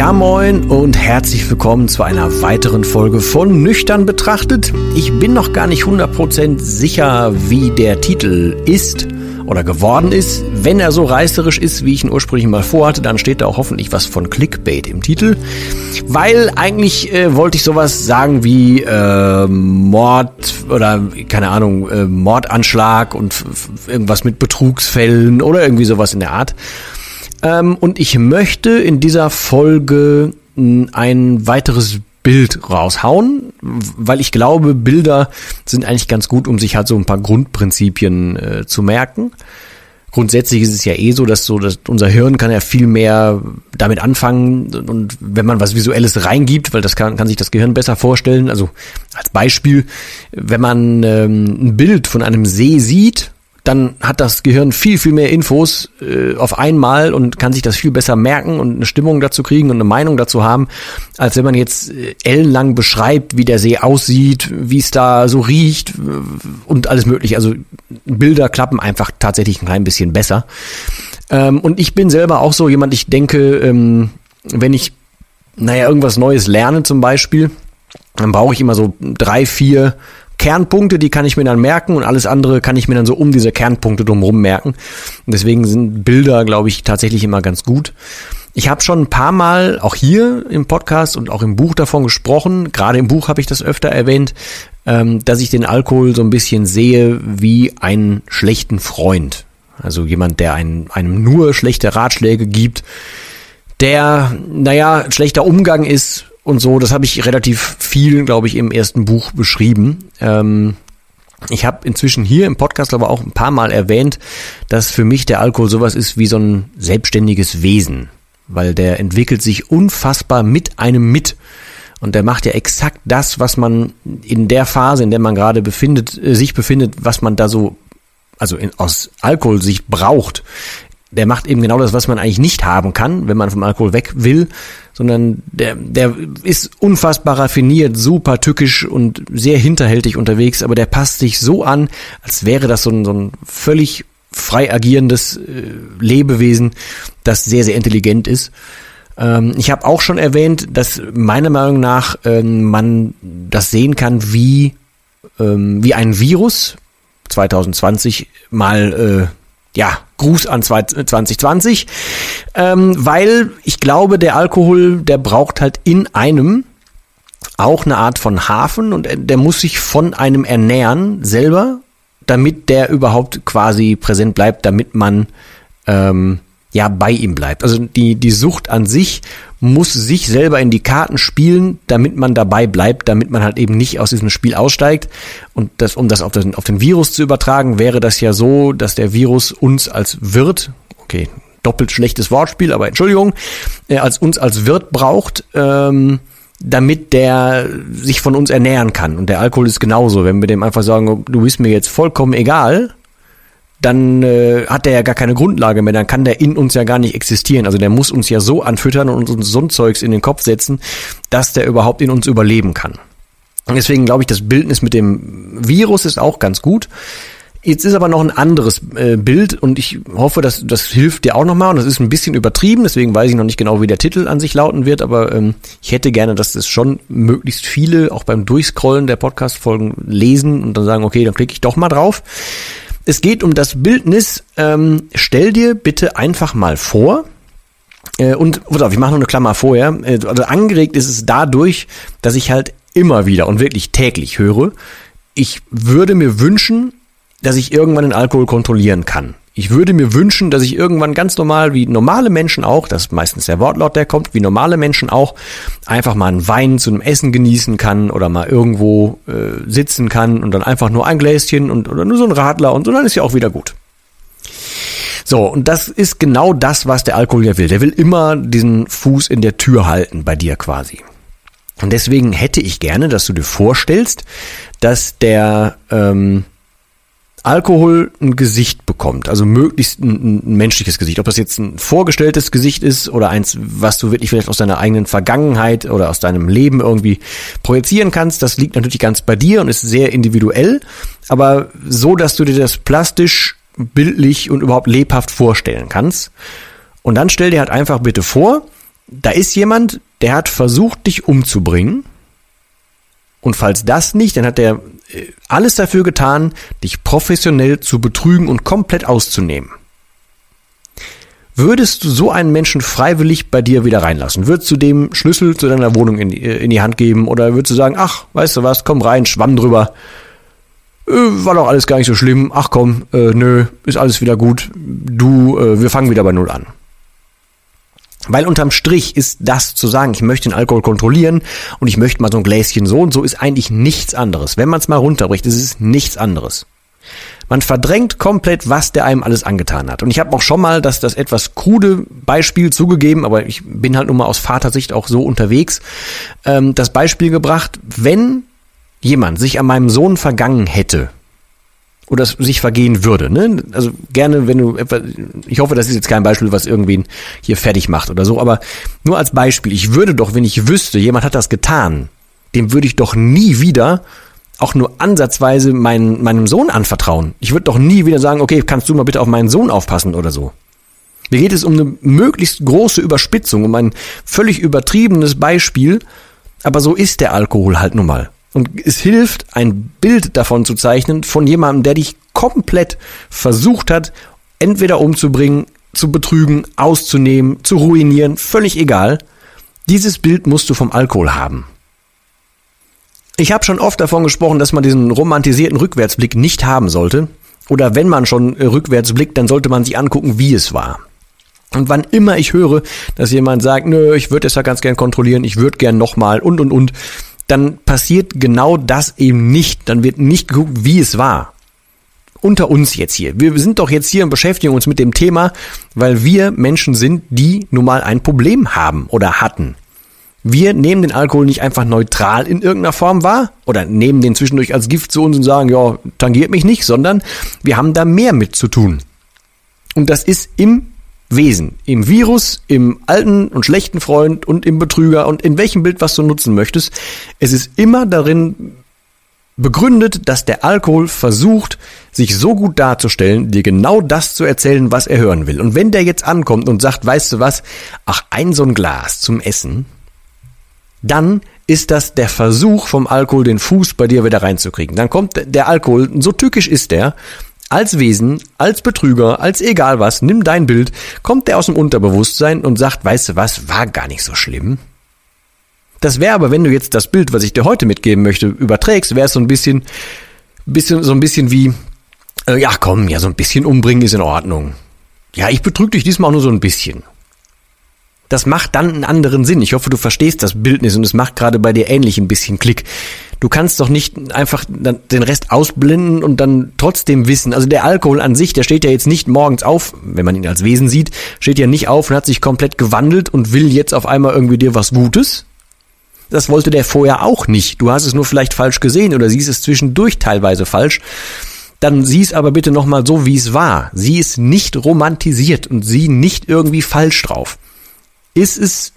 Ja moin und herzlich willkommen zu einer weiteren Folge von Nüchtern betrachtet. Ich bin noch gar nicht 100% sicher, wie der Titel ist oder geworden ist. Wenn er so reißerisch ist, wie ich ihn ursprünglich mal vorhatte, dann steht da auch hoffentlich was von Clickbait im Titel. Weil eigentlich äh, wollte ich sowas sagen wie äh, Mord oder keine Ahnung, äh, Mordanschlag und irgendwas mit Betrugsfällen oder irgendwie sowas in der Art. Ähm, und ich möchte in dieser Folge ein weiteres Bild raushauen, weil ich glaube, Bilder sind eigentlich ganz gut, um sich halt so ein paar Grundprinzipien äh, zu merken. Grundsätzlich ist es ja eh so, dass so, dass unser Hirn kann ja viel mehr damit anfangen und wenn man was Visuelles reingibt, weil das kann, kann sich das Gehirn besser vorstellen. Also als Beispiel, wenn man ähm, ein Bild von einem See sieht dann hat das Gehirn viel, viel mehr Infos äh, auf einmal und kann sich das viel besser merken und eine Stimmung dazu kriegen und eine Meinung dazu haben, als wenn man jetzt äh, ellenlang beschreibt, wie der See aussieht, wie es da so riecht äh, und alles mögliche. Also Bilder klappen einfach tatsächlich ein klein bisschen besser. Ähm, und ich bin selber auch so jemand, ich denke, ähm, wenn ich, naja, irgendwas Neues lerne zum Beispiel, dann brauche ich immer so drei, vier Kernpunkte, die kann ich mir dann merken und alles andere kann ich mir dann so um diese Kernpunkte drumherum merken. Und deswegen sind Bilder, glaube ich, tatsächlich immer ganz gut. Ich habe schon ein paar Mal auch hier im Podcast und auch im Buch davon gesprochen, gerade im Buch habe ich das öfter erwähnt, ähm, dass ich den Alkohol so ein bisschen sehe wie einen schlechten Freund. Also jemand, der einem, einem nur schlechte Ratschläge gibt, der, naja, schlechter Umgang ist und so. Das habe ich relativ viel, glaube ich, im ersten Buch beschrieben. Ähm, ich habe inzwischen hier im Podcast aber auch ein paar Mal erwähnt, dass für mich der Alkohol sowas ist wie so ein selbstständiges Wesen, weil der entwickelt sich unfassbar mit einem mit. Und der macht ja exakt das, was man in der Phase, in der man gerade befindet, äh, sich befindet, was man da so, also in, aus Alkoholsicht braucht der macht eben genau das, was man eigentlich nicht haben kann, wenn man vom Alkohol weg will, sondern der, der ist unfassbar raffiniert, super tückisch und sehr hinterhältig unterwegs, aber der passt sich so an, als wäre das so ein, so ein völlig frei agierendes äh, Lebewesen, das sehr, sehr intelligent ist. Ähm, ich habe auch schon erwähnt, dass meiner Meinung nach ähm, man das sehen kann wie, ähm, wie ein Virus 2020 mal äh, ja, Gruß an 2020, ähm, weil ich glaube, der Alkohol, der braucht halt in einem auch eine Art von Hafen und der muss sich von einem ernähren selber, damit der überhaupt quasi präsent bleibt, damit man ähm, ja bei ihm bleibt. Also die, die Sucht an sich muss sich selber in die Karten spielen, damit man dabei bleibt, damit man halt eben nicht aus diesem Spiel aussteigt. Und das, um das auf den, auf den Virus zu übertragen, wäre das ja so, dass der Virus uns als Wirt, okay, doppelt schlechtes Wortspiel, aber Entschuldigung, äh, als uns als Wirt braucht, ähm, damit der sich von uns ernähren kann. Und der Alkohol ist genauso. Wenn wir dem einfach sagen, du bist mir jetzt vollkommen egal, dann äh, hat der ja gar keine Grundlage mehr, dann kann der in uns ja gar nicht existieren. Also der muss uns ja so anfüttern und uns so ein Zeugs in den Kopf setzen, dass der überhaupt in uns überleben kann. Und deswegen glaube ich, das Bildnis mit dem Virus ist auch ganz gut. Jetzt ist aber noch ein anderes äh, Bild und ich hoffe, dass das hilft dir auch nochmal. Und das ist ein bisschen übertrieben, deswegen weiß ich noch nicht genau, wie der Titel an sich lauten wird, aber ähm, ich hätte gerne, dass das schon möglichst viele auch beim Durchscrollen der Podcast-Folgen lesen und dann sagen, okay, dann klicke ich doch mal drauf. Es geht um das Bildnis. Ähm, stell dir bitte einfach mal vor, äh, und pass auf, ich mache noch eine Klammer vorher. Äh, also angeregt ist es dadurch, dass ich halt immer wieder und wirklich täglich höre, ich würde mir wünschen, dass ich irgendwann den Alkohol kontrollieren kann. Ich würde mir wünschen, dass ich irgendwann ganz normal, wie normale Menschen auch, das ist meistens der Wortlaut, der kommt, wie normale Menschen auch, einfach mal einen Wein zu einem Essen genießen kann oder mal irgendwo äh, sitzen kann und dann einfach nur ein Gläschen und oder nur so ein Radler und so, dann ist ja auch wieder gut. So, und das ist genau das, was der Alkohol ja will. Der will immer diesen Fuß in der Tür halten, bei dir quasi. Und deswegen hätte ich gerne, dass du dir vorstellst, dass der ähm, Alkohol ein Gesicht bekommt, also möglichst ein, ein, menschliches Gesicht. Ob das jetzt ein vorgestelltes Gesicht ist oder eins, was du wirklich vielleicht aus deiner eigenen Vergangenheit oder aus deinem Leben irgendwie projizieren kannst, das liegt natürlich ganz bei dir und ist sehr individuell, aber so, dass du dir das plastisch, bildlich und überhaupt lebhaft vorstellen kannst. Und dann stell dir halt einfach bitte vor, da ist jemand, der hat versucht, dich umzubringen. Und falls das nicht, dann hat er äh, alles dafür getan, dich professionell zu betrügen und komplett auszunehmen. Würdest du so einen Menschen freiwillig bei dir wieder reinlassen? Würdest du dem Schlüssel zu deiner Wohnung in die, äh, in die Hand geben? Oder würdest du sagen, ach, weißt du was, komm rein, schwamm drüber. Äh, war doch alles gar nicht so schlimm. Ach komm, äh, nö, ist alles wieder gut. Du, äh, wir fangen wieder bei Null an. Weil unterm Strich ist das zu sagen, ich möchte den Alkohol kontrollieren und ich möchte mal so ein Gläschen so und so, ist eigentlich nichts anderes. Wenn man es mal runterbricht, ist es nichts anderes. Man verdrängt komplett, was der einem alles angetan hat. Und ich habe auch schon mal das, das etwas krude Beispiel zugegeben, aber ich bin halt nun mal aus Vatersicht auch so unterwegs, ähm, das Beispiel gebracht, wenn jemand sich an meinem Sohn vergangen hätte, oder sich vergehen würde. Ne? Also gerne, wenn du etwa, ich hoffe, das ist jetzt kein Beispiel, was irgendwen hier fertig macht oder so, aber nur als Beispiel, ich würde doch, wenn ich wüsste, jemand hat das getan, dem würde ich doch nie wieder auch nur ansatzweise meinen, meinem Sohn anvertrauen. Ich würde doch nie wieder sagen, okay, kannst du mal bitte auf meinen Sohn aufpassen oder so. Mir geht es um eine möglichst große Überspitzung, um ein völlig übertriebenes Beispiel, aber so ist der Alkohol halt nun mal. Und es hilft, ein Bild davon zu zeichnen von jemandem, der dich komplett versucht hat, entweder umzubringen, zu betrügen, auszunehmen, zu ruinieren, völlig egal. Dieses Bild musst du vom Alkohol haben. Ich habe schon oft davon gesprochen, dass man diesen romantisierten Rückwärtsblick nicht haben sollte. Oder wenn man schon rückwärts blickt, dann sollte man sich angucken, wie es war. Und wann immer ich höre, dass jemand sagt, nö, ich würde es ja ganz gern kontrollieren, ich würde gern nochmal und und und, dann passiert genau das eben nicht. Dann wird nicht geguckt, wie es war. Unter uns jetzt hier. Wir sind doch jetzt hier und beschäftigen uns mit dem Thema, weil wir Menschen sind, die nun mal ein Problem haben oder hatten. Wir nehmen den Alkohol nicht einfach neutral in irgendeiner Form wahr oder nehmen den zwischendurch als Gift zu uns und sagen, ja, tangiert mich nicht, sondern wir haben da mehr mit zu tun. Und das ist im Wesen. Im Virus, im alten und schlechten Freund und im Betrüger und in welchem Bild, was du nutzen möchtest. Es ist immer darin begründet, dass der Alkohol versucht, sich so gut darzustellen, dir genau das zu erzählen, was er hören will. Und wenn der jetzt ankommt und sagt, weißt du was, ach, ein so ein Glas zum Essen, dann ist das der Versuch vom Alkohol, den Fuß bei dir wieder reinzukriegen. Dann kommt der Alkohol, so tückisch ist der, als Wesen, als Betrüger, als egal was, nimm dein Bild, kommt der aus dem Unterbewusstsein und sagt, weißt du was, war gar nicht so schlimm. Das wäre aber, wenn du jetzt das Bild, was ich dir heute mitgeben möchte, überträgst, wäre es so ein bisschen, bisschen, so ein bisschen wie, äh, ja komm, ja, so ein bisschen umbringen ist in Ordnung. Ja, ich betrüge dich diesmal auch nur so ein bisschen. Das macht dann einen anderen Sinn. Ich hoffe, du verstehst das Bildnis und es macht gerade bei dir ähnlich ein bisschen Klick. Du kannst doch nicht einfach den Rest ausblenden und dann trotzdem wissen. Also der Alkohol an sich, der steht ja jetzt nicht morgens auf, wenn man ihn als Wesen sieht, steht ja nicht auf und hat sich komplett gewandelt und will jetzt auf einmal irgendwie dir was Gutes. Das wollte der vorher auch nicht. Du hast es nur vielleicht falsch gesehen oder siehst es zwischendurch teilweise falsch. Dann sieh es aber bitte nochmal so, wie es war. Sie ist nicht romantisiert und sie nicht irgendwie falsch drauf. Ist es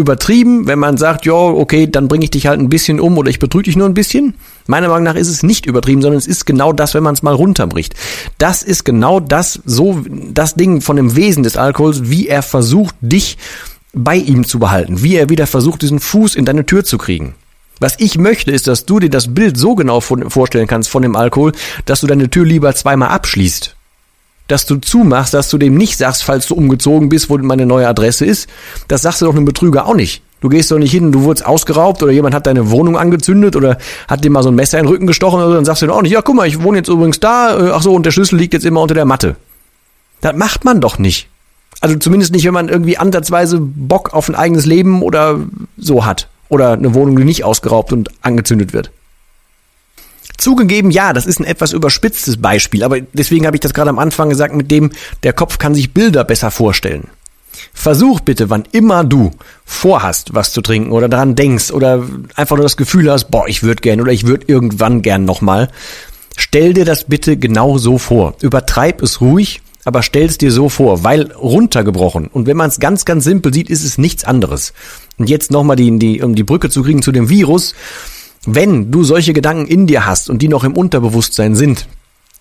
übertrieben, wenn man sagt, ja, okay, dann bringe ich dich halt ein bisschen um oder ich betrüge dich nur ein bisschen? Meiner Meinung nach ist es nicht übertrieben, sondern es ist genau das, wenn man es mal runterbricht. Das ist genau das, so, das Ding von dem Wesen des Alkohols, wie er versucht, dich bei ihm zu behalten, wie er wieder versucht, diesen Fuß in deine Tür zu kriegen. Was ich möchte, ist, dass du dir das Bild so genau vorstellen kannst von dem Alkohol, dass du deine Tür lieber zweimal abschließt dass du zumachst, dass du dem nicht sagst, falls du umgezogen bist, wo meine neue Adresse ist. Das sagst du doch einem Betrüger auch nicht. Du gehst doch nicht hin, du wurdest ausgeraubt oder jemand hat deine Wohnung angezündet oder hat dir mal so ein Messer in den Rücken gestochen oder so, dann sagst du doch auch nicht, ja guck mal, ich wohne jetzt übrigens da, äh, ach so, und der Schlüssel liegt jetzt immer unter der Matte. Das macht man doch nicht. Also zumindest nicht, wenn man irgendwie ansatzweise Bock auf ein eigenes Leben oder so hat. Oder eine Wohnung, die nicht ausgeraubt und angezündet wird. Zugegeben, ja, das ist ein etwas überspitztes Beispiel, aber deswegen habe ich das gerade am Anfang gesagt, mit dem der Kopf kann sich Bilder besser vorstellen. Versuch bitte, wann immer du vorhast, was zu trinken oder daran denkst oder einfach nur das Gefühl hast, boah, ich würde gern oder ich würde irgendwann gern nochmal, stell dir das bitte genau so vor. Übertreib es ruhig, aber stell es dir so vor, weil runtergebrochen und wenn man es ganz, ganz simpel sieht, ist es nichts anderes. Und jetzt nochmal die, die, um die Brücke zu kriegen zu dem Virus, wenn du solche Gedanken in dir hast und die noch im Unterbewusstsein sind,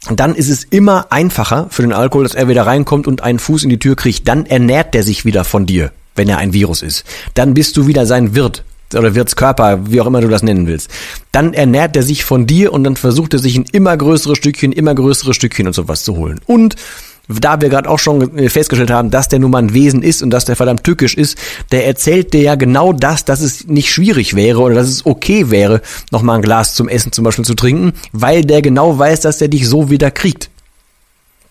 dann ist es immer einfacher für den Alkohol, dass er wieder reinkommt und einen Fuß in die Tür kriegt. Dann ernährt der sich wieder von dir, wenn er ein Virus ist. Dann bist du wieder sein Wirt oder Wirtskörper, wie auch immer du das nennen willst. Dann ernährt er sich von dir und dann versucht er sich ein immer größere Stückchen, immer größere Stückchen und sowas zu holen. Und da wir gerade auch schon äh, festgestellt haben, dass der nun mal ein Wesen ist und dass der verdammt tückisch ist, der erzählt dir ja genau das, dass es nicht schwierig wäre oder dass es okay wäre, nochmal ein Glas zum Essen zum Beispiel zu trinken, weil der genau weiß, dass der dich so wieder kriegt.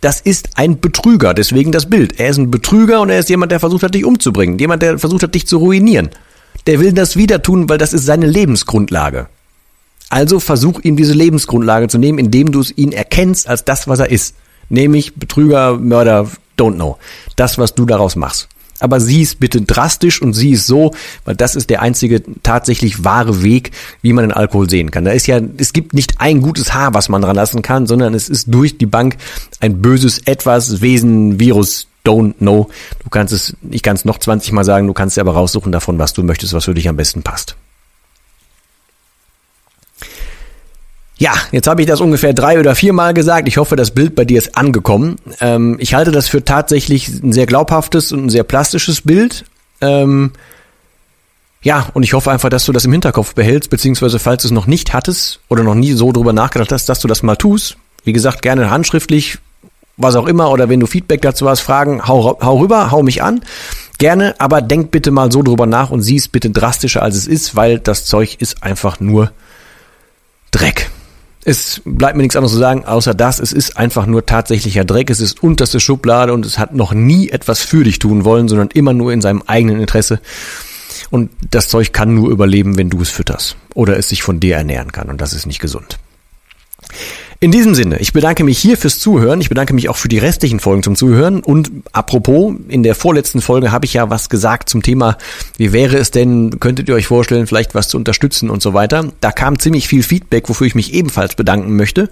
Das ist ein Betrüger, deswegen das Bild. Er ist ein Betrüger und er ist jemand, der versucht hat, dich umzubringen. Jemand, der versucht hat, dich zu ruinieren. Der will das wieder tun, weil das ist seine Lebensgrundlage. Also versuch ihm diese Lebensgrundlage zu nehmen, indem du es ihn erkennst als das, was er ist. Nämlich Betrüger, Mörder, don't know. Das, was du daraus machst. Aber sieh es bitte drastisch und sieh es so, weil das ist der einzige tatsächlich wahre Weg, wie man den Alkohol sehen kann. Da ist ja, es gibt nicht ein gutes Haar, was man dran lassen kann, sondern es ist durch die Bank ein böses Etwas, Wesen, Virus, don't know. Du kannst es, ich kann es noch 20 Mal sagen, du kannst dir aber raussuchen davon, was du möchtest, was für dich am besten passt. Ja, jetzt habe ich das ungefähr drei oder viermal gesagt. Ich hoffe, das Bild bei dir ist angekommen. Ähm, ich halte das für tatsächlich ein sehr glaubhaftes und ein sehr plastisches Bild. Ähm, ja, und ich hoffe einfach, dass du das im Hinterkopf behältst, beziehungsweise falls du es noch nicht hattest oder noch nie so drüber nachgedacht hast, dass du das mal tust. Wie gesagt, gerne handschriftlich, was auch immer, oder wenn du Feedback dazu hast, Fragen, hau, hau rüber, hau mich an. Gerne, aber denk bitte mal so drüber nach und sieh es bitte drastischer, als es ist, weil das Zeug ist einfach nur Dreck. Es bleibt mir nichts anderes zu sagen, außer das, es ist einfach nur tatsächlicher Dreck, es ist unterste Schublade und es hat noch nie etwas für dich tun wollen, sondern immer nur in seinem eigenen Interesse. Und das Zeug kann nur überleben, wenn du es fütterst oder es sich von dir ernähren kann und das ist nicht gesund. In diesem Sinne, ich bedanke mich hier fürs Zuhören. Ich bedanke mich auch für die restlichen Folgen zum Zuhören. Und apropos, in der vorletzten Folge habe ich ja was gesagt zum Thema, wie wäre es denn, könntet ihr euch vorstellen, vielleicht was zu unterstützen und so weiter. Da kam ziemlich viel Feedback, wofür ich mich ebenfalls bedanken möchte.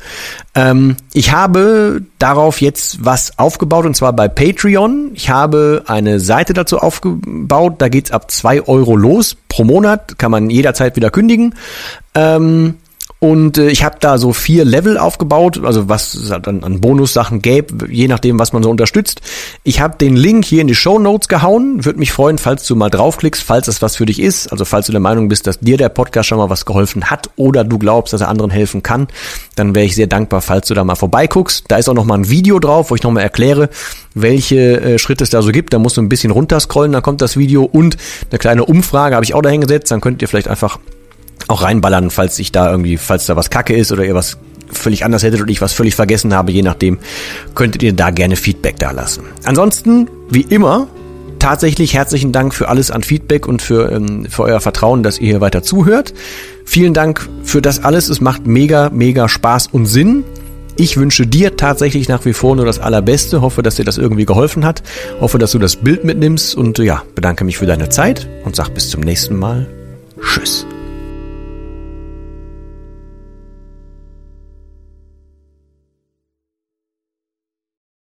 Ähm, ich habe darauf jetzt was aufgebaut und zwar bei Patreon. Ich habe eine Seite dazu aufgebaut. Da geht's ab zwei Euro los pro Monat. Kann man jederzeit wieder kündigen. Ähm, und äh, ich habe da so vier Level aufgebaut, also was es halt an, an Bonussachen gäbe, je nachdem, was man so unterstützt. Ich habe den Link hier in die Show Notes gehauen. Würde mich freuen, falls du mal draufklickst, falls das was für dich ist. Also falls du der Meinung bist, dass dir der Podcast schon mal was geholfen hat oder du glaubst, dass er anderen helfen kann, dann wäre ich sehr dankbar, falls du da mal vorbeiguckst. Da ist auch noch mal ein Video drauf, wo ich nochmal erkläre, welche äh, Schritte es da so gibt. Da musst du ein bisschen runterscrollen, dann kommt das Video und eine kleine Umfrage habe ich auch dahin gesetzt. Dann könnt ihr vielleicht einfach auch reinballern, falls ich da irgendwie, falls da was Kacke ist oder ihr was völlig anders hättet und ich was völlig vergessen habe, je nachdem, könntet ihr da gerne Feedback da lassen. Ansonsten, wie immer, tatsächlich herzlichen Dank für alles an Feedback und für, ähm, für euer Vertrauen, dass ihr hier weiter zuhört. Vielen Dank für das alles. Es macht mega, mega Spaß und Sinn. Ich wünsche dir tatsächlich nach wie vor nur das Allerbeste. Hoffe, dass dir das irgendwie geholfen hat. Hoffe, dass du das Bild mitnimmst und ja, bedanke mich für deine Zeit und sag bis zum nächsten Mal. Tschüss.